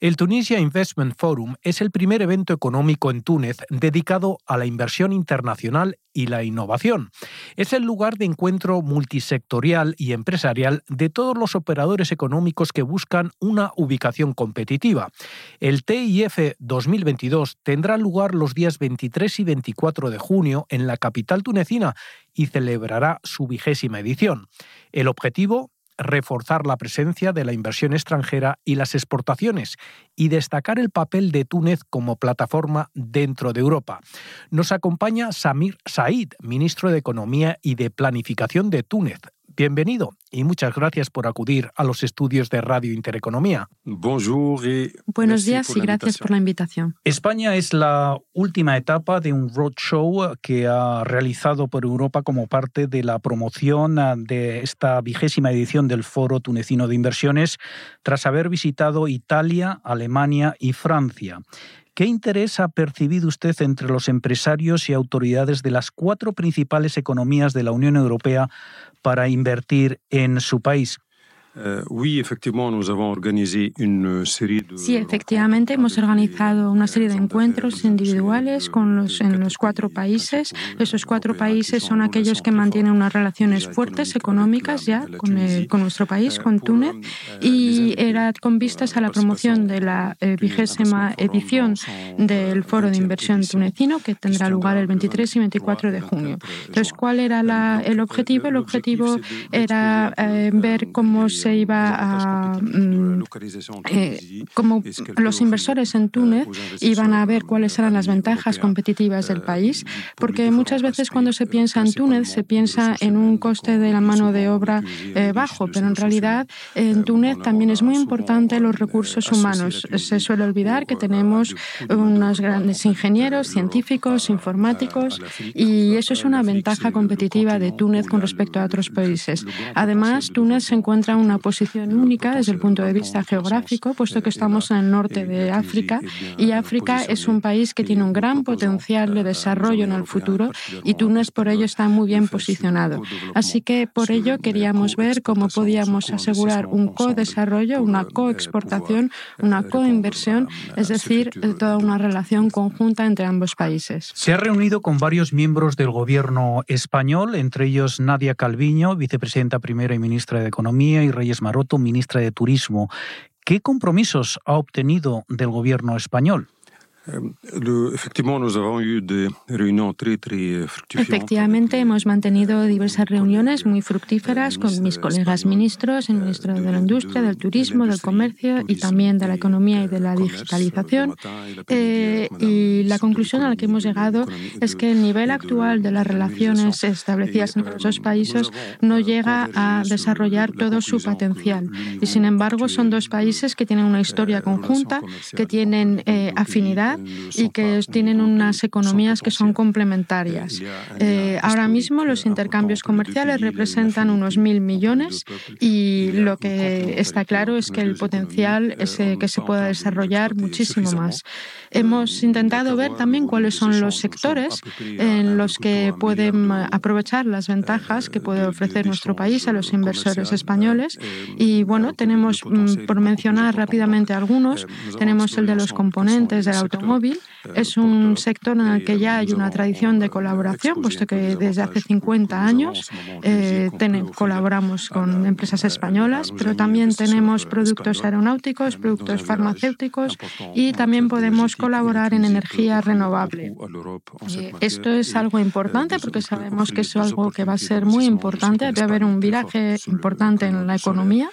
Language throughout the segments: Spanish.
El Tunisia Investment Forum es el primer evento económico en Túnez dedicado a la inversión internacional y la innovación. Es el lugar de encuentro multisectorial y empresarial de todos los operadores económicos que buscan una ubicación competitiva. El TIF 2022 tendrá lugar los días 23 y 24 de junio en la capital tunecina y celebrará su vigésima edición. El objetivo reforzar la presencia de la inversión extranjera y las exportaciones y destacar el papel de Túnez como plataforma dentro de Europa. Nos acompaña Samir Said, ministro de Economía y de Planificación de Túnez. Bienvenido y muchas gracias por acudir a los estudios de Radio Intereconomía. Buenos días y gracias por la invitación. España es la última etapa de un roadshow que ha realizado por Europa como parte de la promoción de esta vigésima edición del Foro Tunecino de Inversiones, tras haber visitado Italia, Alemania y Francia. ¿Qué interés ha percibido usted entre los empresarios y autoridades de las cuatro principales economías de la Unión Europea para invertir en su país? Eh, sí, efectivamente, hemos organizado una serie de encuentros individuales con los, en los cuatro países. Esos cuatro países son aquellos que mantienen unas relaciones fuertes económicas ya con, con nuestro país, con Túnez, y era con vistas a la promoción de la eh, vigésima edición del Foro de Inversión Tunecino que tendrá lugar el 23 y 24 de junio. Entonces, ¿cuál era la, el objetivo? El objetivo era eh, ver cómo se se iba a, mm, eh, como los inversores en Túnez iban a ver cuáles eran las ventajas competitivas del país, porque muchas veces cuando se piensa en Túnez se piensa en un coste de la mano de obra eh, bajo, pero en realidad en Túnez también es muy importante los recursos humanos. Se suele olvidar que tenemos unos grandes ingenieros, científicos, informáticos, y eso es una ventaja competitiva de Túnez con respecto a otros países. Además, Túnez se encuentra en una posición única desde el punto de vista geográfico, puesto que estamos en el norte de África y África es un país que tiene un gran potencial de desarrollo en el futuro y Túnez por ello está muy bien posicionado. Así que por ello queríamos ver cómo podíamos asegurar un co-desarrollo, una coexportación, una coinversión, es decir, toda una relación conjunta entre ambos países. Se ha reunido con varios miembros del gobierno español, entre ellos Nadia Calviño, vicepresidenta primera y ministra de Economía, y Reyes Maroto, ministra de Turismo. ¿Qué compromisos ha obtenido del gobierno español? Efectivamente, hemos mantenido diversas reuniones muy fructíferas con mis colegas ministros, el ministro de la Industria, del Turismo, del Comercio y también de la Economía y de la Digitalización. Eh, y la conclusión a la que hemos llegado es que el nivel actual de las relaciones establecidas entre los dos países no llega a desarrollar todo su potencial. Y sin embargo, son dos países que tienen una historia conjunta, que tienen eh, afinidad y que tienen unas economías que son complementarias. Eh, ahora mismo los intercambios comerciales representan unos mil millones y lo que está claro es que el potencial es que se pueda desarrollar muchísimo más. Hemos intentado ver también cuáles son los sectores en los que pueden aprovechar las ventajas que puede ofrecer nuestro país a los inversores españoles. Y bueno, tenemos, mm, por mencionar rápidamente algunos, tenemos el de los componentes del automóvil móvil es un sector en el que ya hay una tradición de colaboración, puesto que desde hace 50 años eh, colaboramos con empresas españolas, pero también tenemos productos aeronáuticos, productos farmacéuticos y también podemos colaborar en energía renovable. Eh, esto es algo importante porque sabemos que es algo que va a ser muy importante, debe haber un viraje importante en la economía,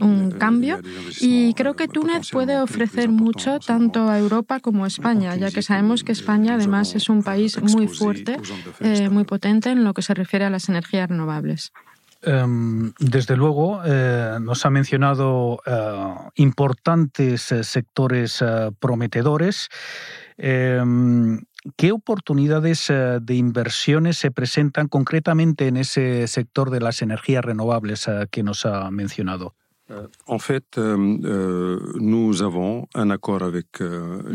un cambio, y creo que Túnez puede ofrecer mucho tanto a Europa como a España ya que sabemos que España además es un país muy fuerte, eh, muy potente en lo que se refiere a las energías renovables. Em, desde luego, eh, nos ha mencionado eh, importantes sectores prometedores. Em, ¿Qué oportunidades de inversiones se presentan concretamente en ese sector de las energías renovables que nos ha mencionado? Euh, euh, euh,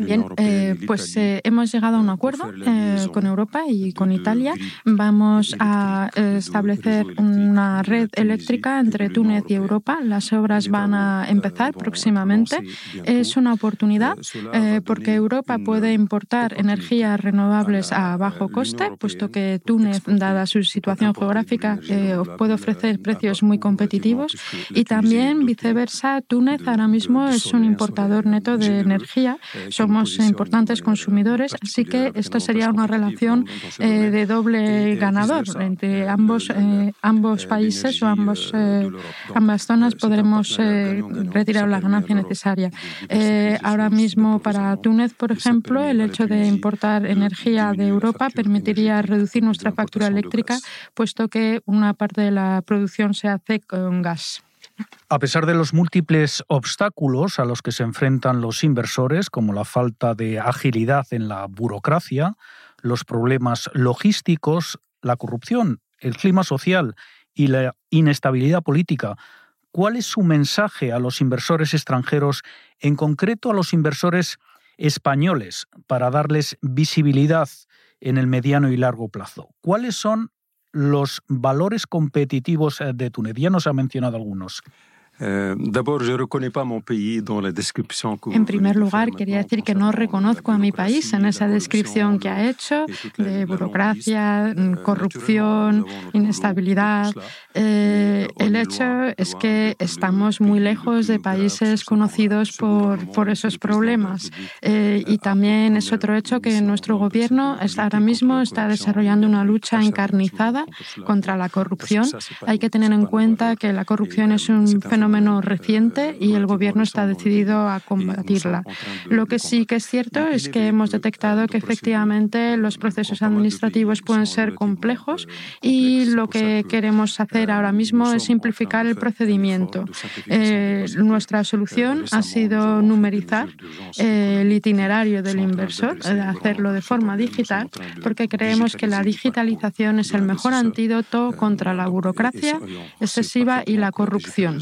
Bien, eh, pues eh, hemos llegado a un acuerdo eh, con Europa y con Italia. Vamos a establecer una red eléctrica entre Túnez y Europa. Las obras van a empezar próximamente. Es una oportunidad porque Europa puede importar energías renovables a bajo coste, puesto que Túnez, dada su situación geográfica, puede ofrecer precios muy competitivos y también viceversa, Túnez ahora mismo es un importador neto de energía. Somos importantes consumidores, así que esto sería una relación eh, de doble ganador entre ambos, eh, ambos países o ambos, eh, ambas zonas podremos retirar la ganancia necesaria. ahora mismo para Túnez, por ejemplo, el hecho de importar energía de Europa permitiría reducir nuestra factura eléctrica, puesto que una parte de la producción se hace con gas. A pesar de los múltiples obstáculos a los que se enfrentan los inversores, como la falta de agilidad en la burocracia, los problemas logísticos, la corrupción, el clima social y la inestabilidad política, ¿cuál es su mensaje a los inversores extranjeros, en concreto a los inversores españoles, para darles visibilidad en el mediano y largo plazo? ¿Cuáles son los valores competitivos eh, de Túnez? Ya nos ha mencionado algunos. En primer lugar, quería decir que no reconozco a mi país en esa descripción que ha hecho de burocracia, corrupción, inestabilidad. Eh, el hecho es que estamos muy lejos de países conocidos por, por esos problemas. Eh, y también es otro hecho que nuestro gobierno ahora mismo está desarrollando una lucha encarnizada contra la corrupción. Hay que tener en cuenta que la corrupción es un fenómeno fenómeno reciente y el Gobierno está decidido a combatirla. Lo que sí que es cierto es que hemos detectado que efectivamente los procesos administrativos pueden ser complejos y lo que queremos hacer ahora mismo es simplificar el procedimiento. Eh, nuestra solución ha sido numerizar eh, el itinerario del inversor, eh, hacerlo de forma digital, porque creemos que la digitalización es el mejor antídoto contra la burocracia excesiva y la corrupción.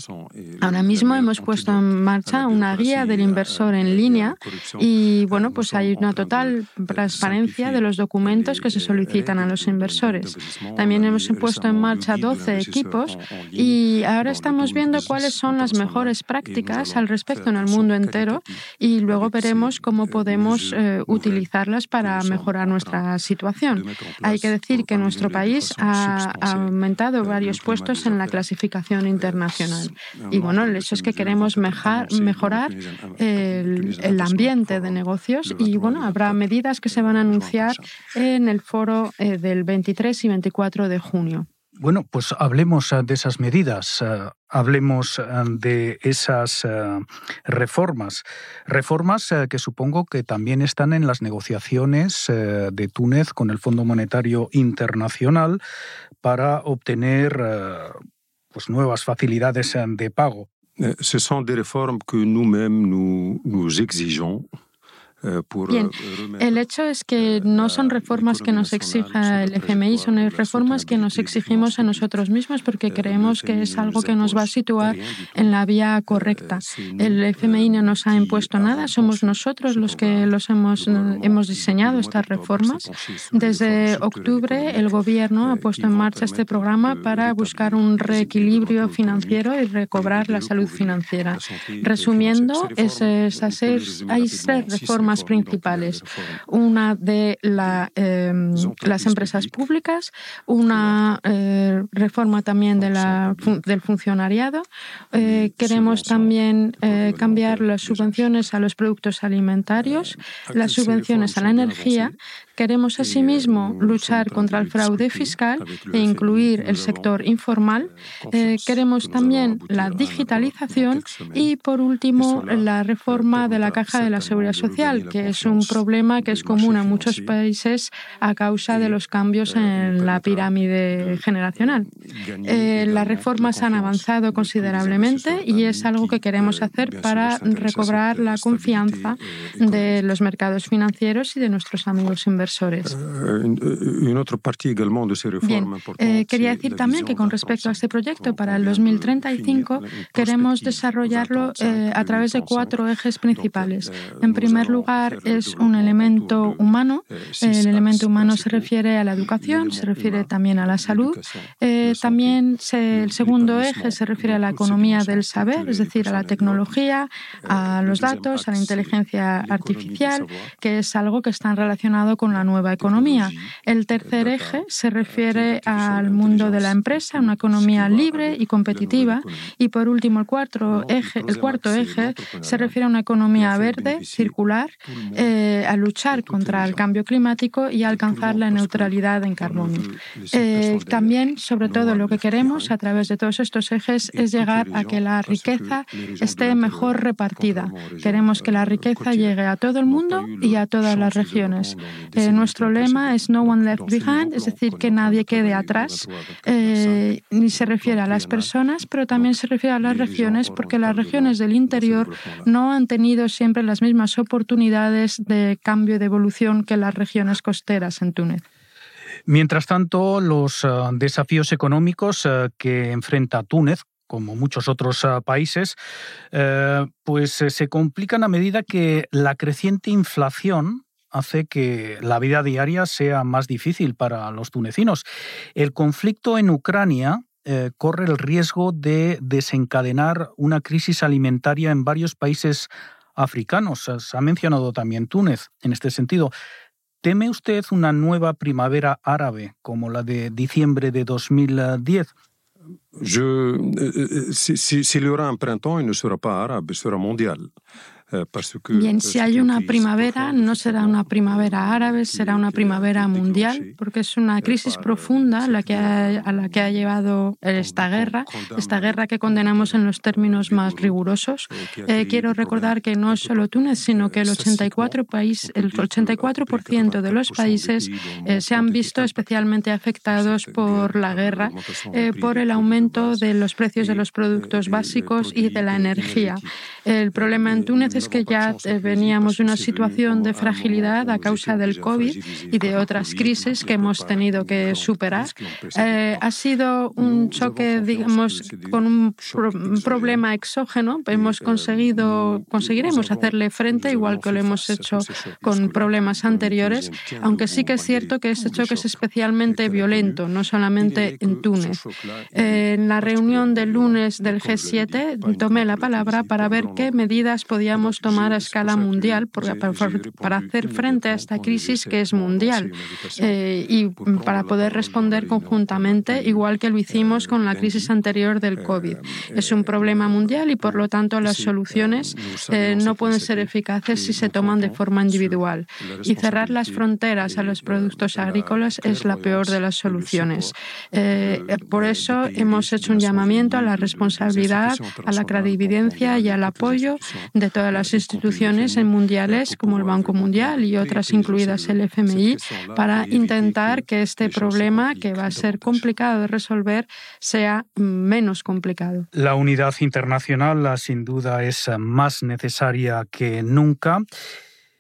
Ahora mismo hemos puesto en marcha una guía del inversor en línea y bueno, pues hay una total transparencia de los documentos que se solicitan a los inversores. También hemos puesto en marcha 12 equipos y ahora estamos viendo cuáles son las mejores prácticas al respecto en el mundo entero y luego veremos cómo podemos eh, utilizarlas para mejorar nuestra situación. Hay que decir que nuestro país ha aumentado varios puestos en la clasificación internacional. Y bueno, el hecho es que queremos mejorar el, el ambiente de negocios y bueno, habrá medidas que se van a anunciar en el foro eh, del 23 y 24 de junio. Bueno, pues hablemos eh, de esas medidas, eh, hablemos de esas reformas. Reformas que supongo que también están en las negociaciones de Túnez con el Fondo Monetario Internacional para obtener pues, nuevas facilidades de pago. Eh, ce sont des réformes que nous-mêmes nous, nous exigeons Eh, Bien, eh, el hecho es que no son reformas que nos exija el FMI, son reformas que nos exigimos a nosotros mismos porque eh, creemos que es algo que nos va a situar en la vía correcta. El FMI no nos ha impuesto nada, somos nosotros los que los hemos, hemos diseñado estas reformas. Desde octubre el Gobierno ha puesto en marcha este programa para buscar un reequilibrio financiero y recobrar la salud financiera. Resumiendo, es, hay tres reformas principales. Una de em, las empresas públicas, una eh, reforma también de la, del funcionariado. Eh, queremos también eh, cambiar las subvenciones a los productos alimentarios, las subvenciones a la energía Queremos asimismo luchar contra el fraude fiscal e incluir el sector informal. Eh, queremos también la digitalización y, por último, la reforma de la Caja de la Seguridad Social, que es un problema que es común a muchos países a causa de los cambios en la pirámide generacional. las reformas han avanzado considerablemente y es algo que queremos hacer para recobrar la confianza de los mercados financieros y de nuestros amigos inversores. Bien, quería decir también que con respecto a este proyecto para el 2035 queremos desarrollarlo eh, a través de cuatro ejes principales. En primer lugar, es un elemento humano. El elemento humano se refiere a la educación, se refiere también a la salud. Eh, también el segundo eje se refiere a la economía del saber, es decir, a la tecnología, a los datos, a la inteligencia artificial, que es algo que está relacionado con la nueva economía. El tercer eje se refiere al mundo de la empresa, una economía libre y competitiva. Y por último, el cuarto eje, el cuarto eje se refiere a una economía verde, circular, eh, a luchar contra el cambio climático y a alcanzar la neutralidad en carbono. Eh, también, sobre todo, lo que queremos a través de todos estos ejes es llegar a que la riqueza esté mejor repartida. Queremos que la riqueza llegue a todo el mundo y a todas las regiones. Eh, nuestro lema es No One Left Behind, es decir, que nadie quede atrás. ni se refiere a las personas, pero también se refiere a las regiones, porque las regiones del interior no han tenido siempre las mismas oportunidades de cambio y de evolución que las regiones costeras en Túnez. Mientras tanto, los eh, desafíos económicos eh, que enfrenta Túnez, como muchos otros eh, países, pues se complican a medida que la creciente inflación hace que la vida diaria sea más difícil para los tunecinos. El conflicto en Ucrania eh, corre el riesgo de desencadenar una crisis alimentaria en varios países africanos. Se ha mencionado también Túnez en este sentido. ¿Teme usted una nueva primavera árabe como la de diciembre de 2010? Je, s'il y aura un printemps, il ne sera pas arabe, sera mondial. Eh, Bien, si hay una primavera, no será una primavera árabe, será una primavera mundial, porque es una crisis profunda la que a la que ha llevado esta guerra, esta guerra que condenamos en los términos más rigurosos. Eh, quiero recordar que no es solo Túnez, sino que el 84%, país, el 84 de los países eh, se han visto especialmente afectados por la guerra, por el aumento de los precios de los productos básicos y de la energía. El problema en Túnez es que ya eh, veníamos de una situación de fragilidad a causa del COVID y de otras crisis que hemos tenido que superar. Eh, ha sido un choque, digamos, con un, problema exógeno. Hemos conseguido, conseguiremos hacerle frente, igual que lo hemos hecho con problemas anteriores, aunque sí que es cierto que este choque es especialmente violento, no solamente en Túnez. en la reunión del lunes del G7 tomé la palabra para ver qué medidas podíamos tomar a escala mundial para, hacer frente a esta crisis que es mundial eh, y para poder responder conjuntamente, igual que lo hicimos con la crisis anterior del COVID. Es un problema mundial y, por lo tanto, las soluciones eh, no pueden ser eficaces si se toman de forma individual. Y cerrar las fronteras a los productos agrícolas es la peor de las soluciones. Eh, por eso hemos hecho un llamamiento a la responsabilidad, a la credibilidad y al apoyo de todas las instituciones mundiales como el Banco Mundial y otras incluidas el FMI para intentar que este problema, que va a ser complicado de resolver, sea menos complicado. La unidad internacional sin duda es más necesaria que nunca.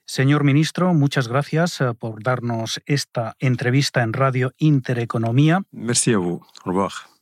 Señor ministro, muchas gracias eh, por darnos esta entrevista en Radio Intereconomía. Merci a vous. Au revoir.